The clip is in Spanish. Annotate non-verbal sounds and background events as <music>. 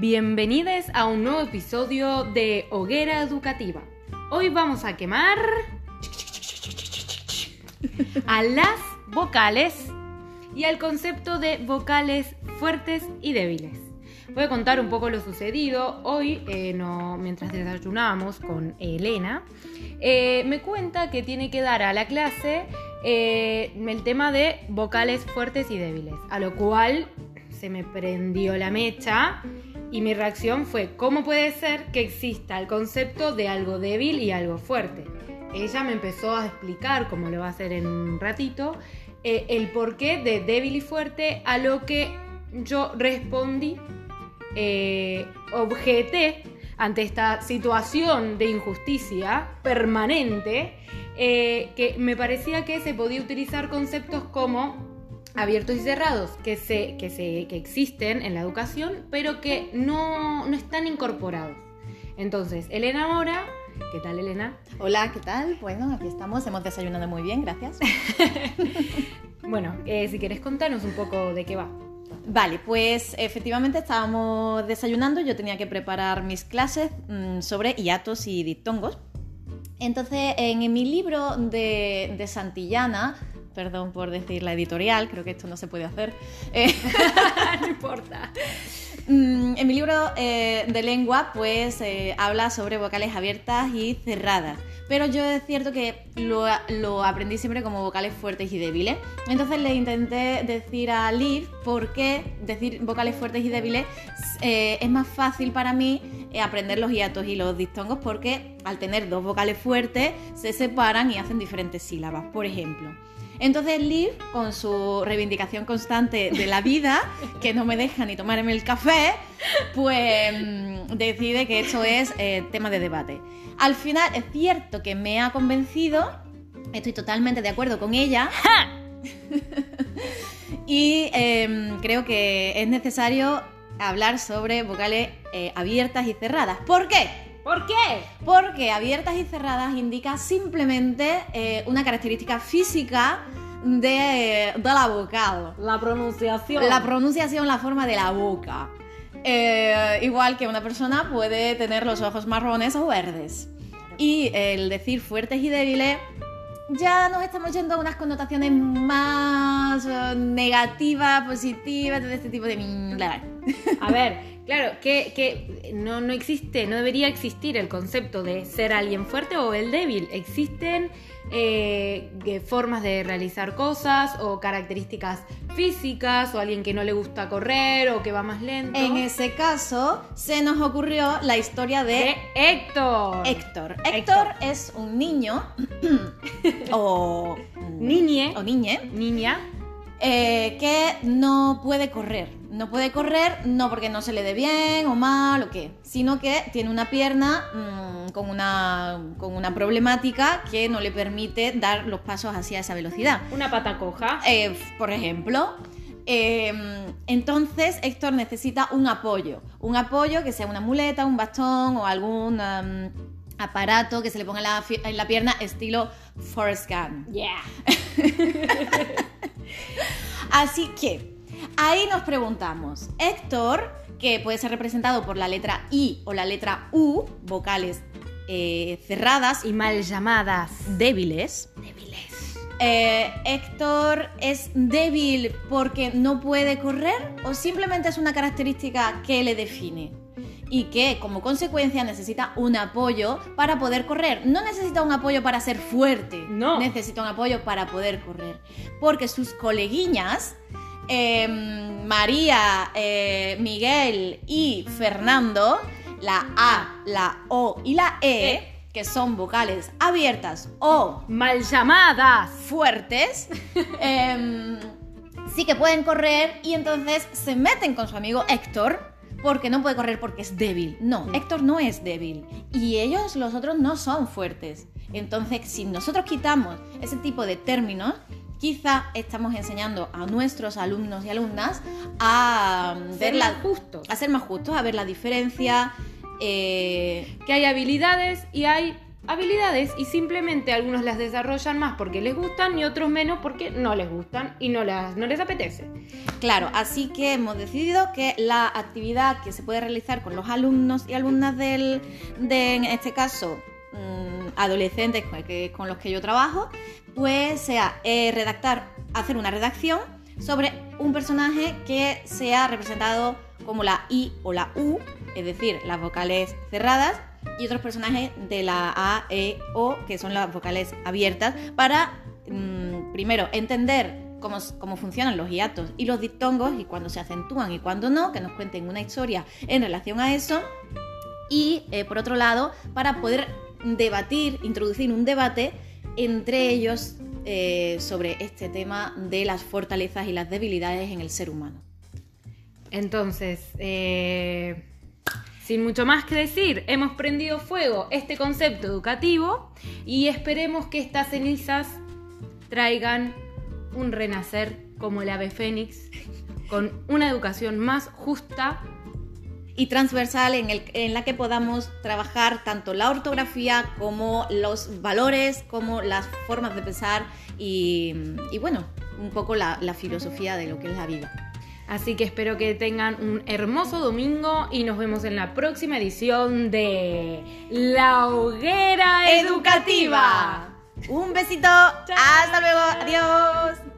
Bienvenidos a un nuevo episodio de Hoguera Educativa. Hoy vamos a quemar a las vocales y al concepto de vocales fuertes y débiles. Voy a contar un poco lo sucedido. Hoy, eh, mientras desayunábamos con Elena, eh, me cuenta que tiene que dar a la clase eh, el tema de vocales fuertes y débiles, a lo cual se me prendió la mecha y mi reacción fue, ¿cómo puede ser que exista el concepto de algo débil y algo fuerte? Ella me empezó a explicar, como lo va a hacer en un ratito, el porqué de débil y fuerte, a lo que yo respondí eh, objeté ante esta situación de injusticia permanente, eh, que me parecía que se podía utilizar conceptos como abiertos y cerrados, que, se, que, se, que existen en la educación, pero que no, no están incorporados. Entonces, Elena ahora ¿Qué tal, Elena? Hola, ¿qué tal? Bueno, aquí estamos, hemos desayunado muy bien, gracias. <laughs> bueno, eh, si quieres contarnos un poco de qué va. Vale, pues efectivamente estábamos desayunando, yo tenía que preparar mis clases mm, sobre hiatos y diptongos. Entonces, en, mi libro de, Santillana, perdón por decir la editorial, creo que esto no se puede hacer. Eh, <laughs> no importa. Mm, en mi libro eh, de lengua, pues eh, habla sobre vocales abiertas y cerradas. Pero yo es cierto que lo, aprendí siempre como vocales fuertes y débiles. Entonces le intenté decir a Liv por qué decir vocales fuertes y débiles eh, es más fácil para mí aprender los hiatos y los diptongos porque al tener dos vocales fuertes se separan y hacen diferentes sílabas. Por ejemplo. Entonces Liv, con su reivindicación constante de la vida, que no me deja ni tomarme el café, pues mm, decide que esto es eh, tema de debate. Al final es cierto que me ha convencido, estoy totalmente de acuerdo con ella. <laughs> y em, creo que es necesario hablar sobre vocales eh, abiertas y cerradas. ¿Por qué? ¿Por qué? Porque abiertas y cerradas indica simplemente eh, una característica física de, la vocal. La pronunciación. La pronunciación, la forma de la boca. Eh, igual que una persona puede tener los ojos marrones o verdes. Y el decir fuertes y débiles ya nos estamos yendo a unas connotaciones más eh, negativas, positivas, de este tipo de... A ver, Claro, que, no, no, existe, no debería existir el concepto de ser alguien fuerte o el débil. Existen eh, formas de realizar cosas o características físicas o alguien que no le gusta correr o que va más lento. En ese caso, se nos ocurrió la historia de, Héctor. Héctor. Héctor. es un niño <clears throat> o niñe o niñe, niña eh, que no puede correr. No puede correr no porque no se le dé bien o mal o qué, sino que tiene una pierna mm, con, una, con una problemática que no le permite dar los pasos hacia esa velocidad. Una pata coja. Eh, por ejemplo. Em, entonces Héctor necesita un apoyo, un apoyo que sea una muleta, un bastón o algún aparato que se le ponga en la, en la pierna estilo Forrest Gump. Yeah. <laughs> <laughs> Así que ahí nos preguntamos, Héctor, que puede ser representado por la letra I o la letra U, vocales eh, cerradas y mal llamadas. débiles. Eh, Héctor es débil porque no puede correr o simplemente es una característica que le define y que como consecuencia necesita un apoyo para poder correr. No necesita un apoyo para ser fuerte, no. necesita un apoyo para poder correr. Porque sus coleguiñas, em, María, eh, Miguel y Fernando, la A, la O y la E, e, que son vocales abiertas o mal llamadas fuertes, <laughs> em, sí que pueden correr y entonces se meten con su amigo Héctor porque no puede correr porque es débil. No, Héctor no es débil. Y ellos, los otros, no son fuertes. Entonces, si nosotros quitamos ese tipo de términos, quizá estamos enseñando a nuestros alumnos y alumnas a ser más justos. A ser más justos, a ver la diferencia. Eh, que hay habilidades y hay habilidades y simplemente algunos las desarrollan más porque les gustan y otros menos porque no les gustan y no, las, no les apetece. Claro, así que hemos decidido que la actividad que se puede realizar con los alumnos y alumnas del, de, en este caso, mm, adolescentes con, los que yo trabajo, pues sea eh, redactar, hacer una redacción sobre un personaje que sea representado como la I o la U, es decir, las vocales cerradas, y otros personajes de la A, E, O, que son las vocales abiertas, para mm, primero entender cómo, cómo, funcionan los hiatos y los diptongos y cuándo se acentúan y cuándo no, que nos cuenten una historia en relación a eso. Y eh, por otro lado, para poder debatir, introducir un debate entre ellos eh, sobre este tema de las fortalezas y las debilidades en el ser humano. Entonces, eh, sin mucho más que decir, hemos prendido fuego este concepto educativo y esperemos que estas cenizas traigan un renacer como el ave fénix, con una educación más justa y transversal en, el, en, la que podamos trabajar tanto la ortografía como los valores, como las formas de pensar y, bueno, un poco la, la filosofía de lo que es la vida. Así que espero que tengan un hermoso domingo y nos vemos en la próxima edición de La Hoguera Educativa. Un besito. Hasta luego. Adiós.